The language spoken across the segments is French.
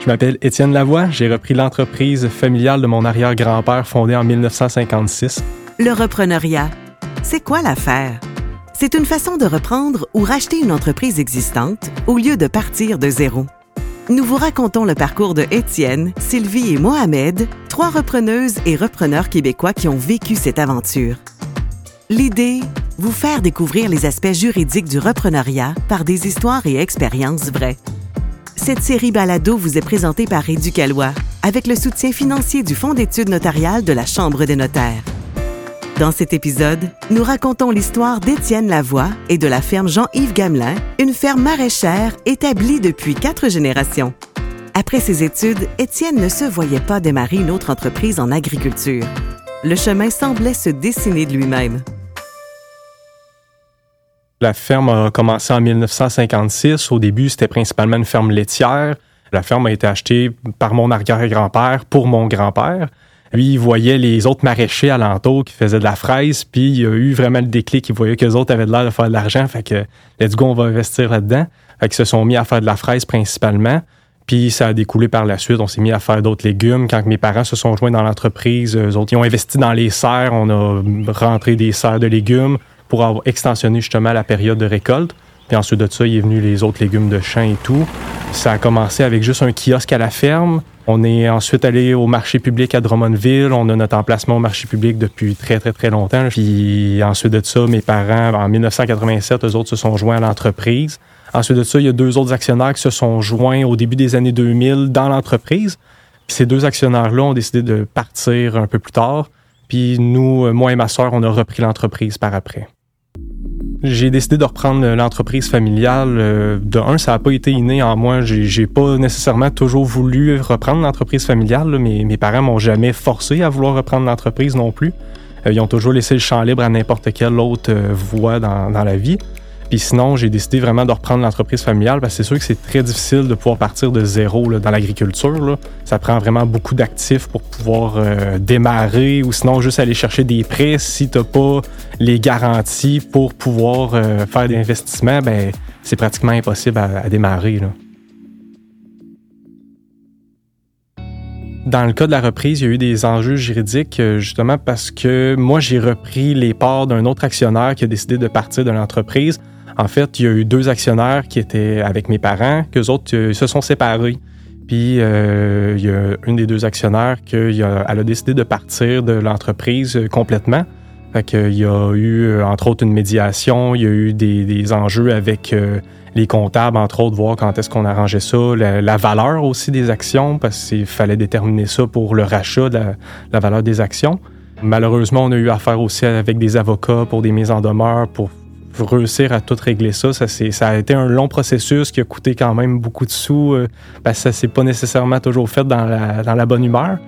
Je m'appelle Étienne Lavoie, j'ai repris l'entreprise familiale de mon arrière-grand-père fondée en 1956. Le repreneuriat, c'est quoi l'affaire? C'est une façon de reprendre ou racheter une entreprise existante au lieu de partir de zéro. Nous vous racontons le parcours de Étienne, Sylvie et Mohamed, trois repreneuses et repreneurs québécois qui ont vécu cette aventure. L'idée, vous faire découvrir les aspects juridiques du repreneuriat par des histoires et expériences vraies. Cette série balado vous est présentée par Éducalois, avec le soutien financier du Fonds d'études notariales de la Chambre des notaires. Dans cet épisode, nous racontons l'histoire d'Étienne Lavoie et de la ferme Jean-Yves Gamelin, une ferme maraîchère établie depuis quatre générations. Après ses études, Étienne ne se voyait pas démarrer une autre entreprise en agriculture. Le chemin semblait se dessiner de lui-même. La ferme a commencé en 1956. Au début, c'était principalement une ferme laitière. La ferme a été achetée par mon arrière-grand-père pour mon grand-père. Lui, il voyait les autres maraîchers alentour qui faisaient de la fraise, puis il a eu vraiment le déclic. Il voyait que les autres avaient l'air de faire de l'argent, fait que let's go, on va investir là-dedans. Fait qu'ils se sont mis à faire de la fraise principalement. Puis ça a découlé par la suite. On s'est mis à faire d'autres légumes. Quand mes parents se sont joints dans l'entreprise, eux autres, ils ont investi dans les serres. On a rentré des serres de légumes pour avoir extensionné justement la période de récolte. Puis ensuite de ça, il est venu les autres légumes de champ et tout. Ça a commencé avec juste un kiosque à la ferme. On est ensuite allé au marché public à Drummondville. On a notre emplacement au marché public depuis très, très, très longtemps. Puis ensuite de ça, mes parents, en 1987, eux autres se sont joints à l'entreprise. Ensuite de ça, il y a deux autres actionnaires qui se sont joints au début des années 2000 dans l'entreprise. Puis ces deux actionnaires-là ont décidé de partir un peu plus tard. Puis nous, moi et ma sœur, on a repris l'entreprise par après. J'ai décidé de reprendre l'entreprise familiale. Euh, de un, ça n'a pas été inné en moi. J'ai pas nécessairement toujours voulu reprendre l'entreprise familiale. mes parents m'ont jamais forcé à vouloir reprendre l'entreprise non plus. Euh, ils ont toujours laissé le champ libre à n'importe quelle autre euh, voie dans la vie. Puis sinon, j'ai décidé vraiment de reprendre l'entreprise familiale parce que c'est sûr que c'est très difficile de pouvoir partir de zéro dans l'agriculture. Ça prend vraiment beaucoup d'actifs pour pouvoir euh, démarrer ou sinon juste aller chercher des prêts. Si tu n'as pas les garanties pour pouvoir euh, faire des investissements, ben, c'est pratiquement impossible à, démarrer. Dans le cas de la reprise, il y a eu des enjeux juridiques euh, justement parce que moi, j'ai repris les parts d'un autre actionnaire qui a décidé de partir de l'entreprise. En fait, il y a eu deux actionnaires qui étaient avec mes parents, qu'eux autres euh, se sont séparés. Puis euh, il y a une des deux actionnaires qui a, décidé de partir de l'entreprise euh, complètement. Fait qu'il y a eu, entre autres, une médiation, il y a eu des, enjeux avec les comptables, entre autres, voir quand est-ce qu'on arrangeait ça, la, valeur aussi des actions, parce qu'il fallait déterminer ça pour le rachat de la, valeur des actions. Malheureusement, on a eu affaire aussi avec des avocats pour des mises en demeure, pour réussir à tout régler ça. Ça, ça a été un long processus qui a coûté quand même beaucoup de sous euh, parce ça s'est pas nécessairement toujours fait dans la, bonne humeur.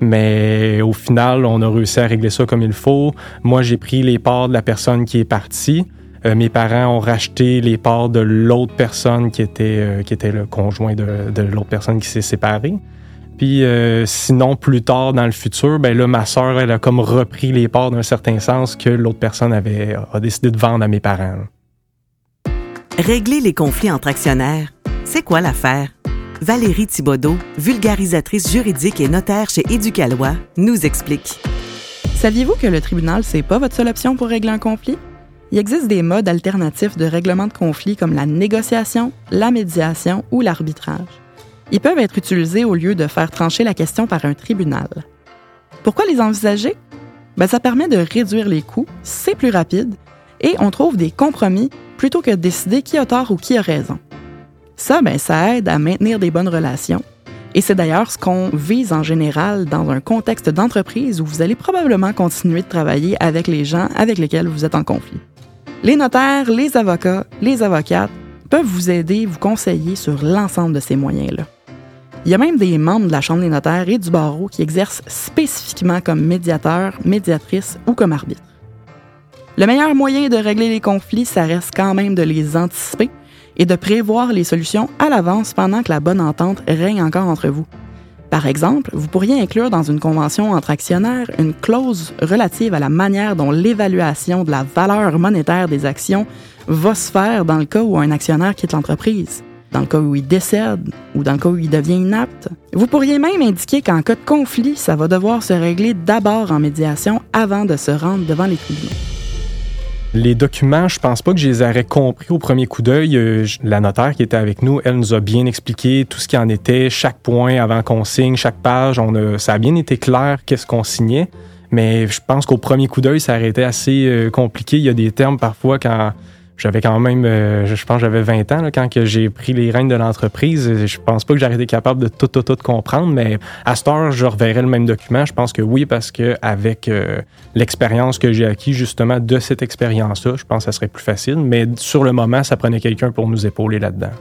Mais au final, on a réussi à régler ça comme il faut. Moi, j'ai pris les parts de la personne qui est partie. Euh, mes parents ont racheté les parts de l'autre personne qui était, euh, le conjoint de, de l'autre personne qui s'est séparée. Puis euh, sinon, plus tard dans le futur, ben là, ma sœur, elle a comme repris les parts d'un certain sens que l'autre personne avait a décidé de vendre à mes parents. Régler les conflits entre actionnaires, c'est quoi l'affaire? Valérie Thibodeau, vulgarisatrice juridique et notaire chez Éducalois, nous explique. Saviez-vous que le tribunal, c'est pas votre seule option pour régler un conflit? Il existe des modes alternatifs de règlement de conflit comme la négociation, la médiation ou l'arbitrage. Ils peuvent être utilisés au lieu de faire trancher la question par un tribunal. Pourquoi les envisager? Ben, ça permet de réduire les coûts, c'est plus rapide, et on trouve des compromis plutôt que de décider qui a tort ou qui a raison. Ça, ben, ça aide à maintenir des bonnes relations. Et c'est d'ailleurs ce qu'on vise en général dans un contexte d'entreprise où vous allez probablement continuer de travailler avec les gens avec lesquels vous êtes en conflit. Les notaires, les avocats, les avocates peuvent vous aider, vous conseiller sur l'ensemble de ces moyens-là. Il y a même des membres de la Chambre des notaires et du barreau qui exercent spécifiquement comme médiateur, médiatrice ou comme arbitre. Le meilleur moyen de régler les conflits, ça reste quand même de les anticiper et de prévoir les solutions à l'avance pendant que la bonne entente règne encore entre vous. Par exemple, vous pourriez inclure dans une convention entre actionnaires une clause relative à la manière dont l'évaluation de la valeur monétaire des actions va se faire dans le cas où un actionnaire quitte l'entreprise. Dans le cas où il décède ou dans le cas où il devient inapte. Vous pourriez même indiquer qu'en cas de conflit, ça va devoir se régler d'abord en médiation avant de se rendre devant les tribunaux. Les documents, je pense pas que je les aurais compris au premier coup d'œil. Euh, la notaire qui était avec nous, elle nous a bien expliqué tout ce qui en était, chaque point avant qu'on signe, chaque page. On a, ça a bien été clair qu'est-ce qu'on signait. Mais je pense qu'au premier coup d'œil, ça aurait été assez euh, compliqué. Il y a des termes parfois quand j'avais quand même, euh, je pense j'avais 20 ans quand que j'ai pris les rênes de l'entreprise. Je pense pas que j'aurais été capable de tout, tout, tout comprendre, mais à cette heure, je reverrai le même document. Je pense que oui, parce que avec euh, l'expérience que j'ai acquis justement de cette expérience-là, je pense que ça serait plus facile. Mais sur le moment, ça prenait quelqu'un pour nous épauler là-dedans.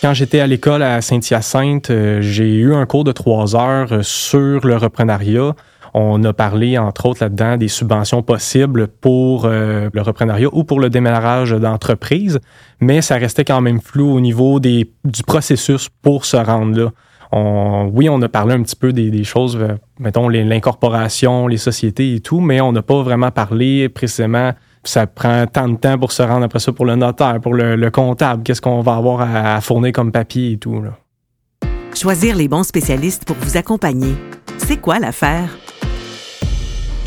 Quand j'étais à l'école à Saint-Hyacinthe, euh, j'ai eu un cours de trois heures sur le reprenariat. On a parlé, entre autres, là-dedans des subventions possibles pour euh, le reprenariat ou pour le démarrage d'entreprise, mais ça restait quand même flou au niveau du processus pour se rendre là. Oui, on a parlé un petit peu des, choses, euh, mettons l'incorporation, les sociétés et tout, mais on n'a pas vraiment parlé précisément. Ça prend tant de temps pour se rendre après ça pour le notaire, pour le, comptable. Qu'est-ce qu'on va avoir à, fournir comme papier et tout. Choisir les bons spécialistes pour vous accompagner. C'est quoi l'affaire?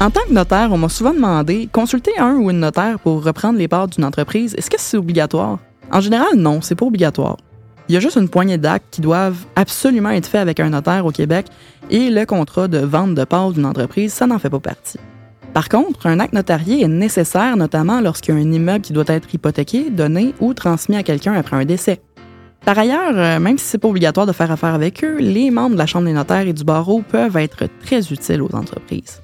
En tant que notaire, on m'a souvent demandé consulter un ou une notaire pour reprendre les parts d'une entreprise. Est-ce que c'est obligatoire? En général, non, c'est pas obligatoire. Il y a juste une poignée d'actes qui doivent absolument être faits avec un notaire au Québec et le contrat de vente de parts d'une entreprise, ça n'en fait pas partie. Par contre, un acte notarié est nécessaire notamment lorsqu'il y a un immeuble qui doit être hypothéqué, donné ou transmis à quelqu'un après un décès. Par ailleurs, euh, même si c'est pas obligatoire de faire affaire avec eux, les membres de la Chambre des notaires et du barreau peuvent être très utiles aux entreprises.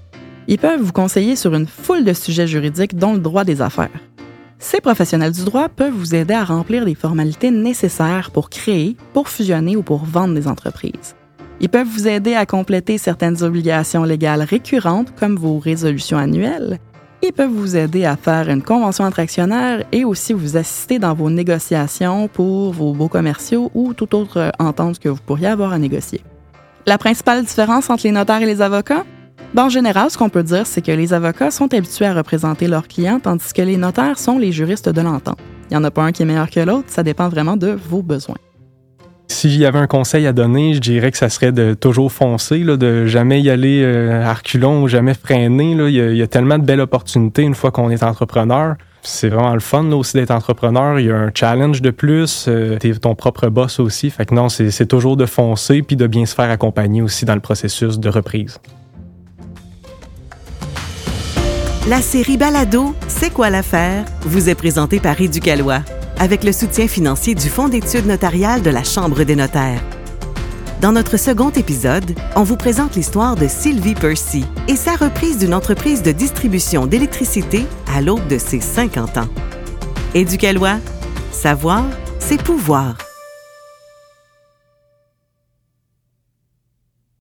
Ils peuvent vous conseiller sur une foule de sujets juridiques, dont le droit des affaires. Ces professionnels du droit peuvent vous aider à remplir les formalités nécessaires pour créer, pour fusionner ou pour vendre des entreprises. Ils peuvent vous aider à compléter certaines obligations légales récurrentes comme vos résolutions annuelles. Ils peuvent vous aider à faire une convention entre actionnaires et aussi vous assister dans vos négociations pour vos beaux commerciaux ou toute autre entente que vous pourriez avoir à négocier. La principale différence entre les notaires et les avocats, en général, ce qu'on peut dire, c'est que les avocats sont habitués à représenter leurs clients, tandis que les notaires sont les juristes de l'entente. Il n'y en a pas un qui est meilleur que l'autre, ça dépend vraiment de vos besoins. Si j'y avait un conseil à donner, je dirais que ça serait de toujours foncer, de jamais y aller euh, à reculons ou jamais freiner. Il, y a, tellement de belles opportunités une fois qu'on est entrepreneur. C'est vraiment le fun aussi d'être entrepreneur. Il y a un challenge de plus. Euh, tu ton propre boss aussi. Fait que non, c'est toujours de foncer puis de bien se faire accompagner aussi dans le processus de reprise. La série Balado C'est quoi l'affaire? Vous est présentée par Éducalois avec le soutien financier du Fonds d'études notariales de la Chambre des notaires. Dans notre second épisode, on vous présente l'histoire de Sylvie Percy et sa reprise d'une entreprise de distribution d'électricité à l'aube de ses 50 ans. Éducalois, savoir, c'est pouvoir.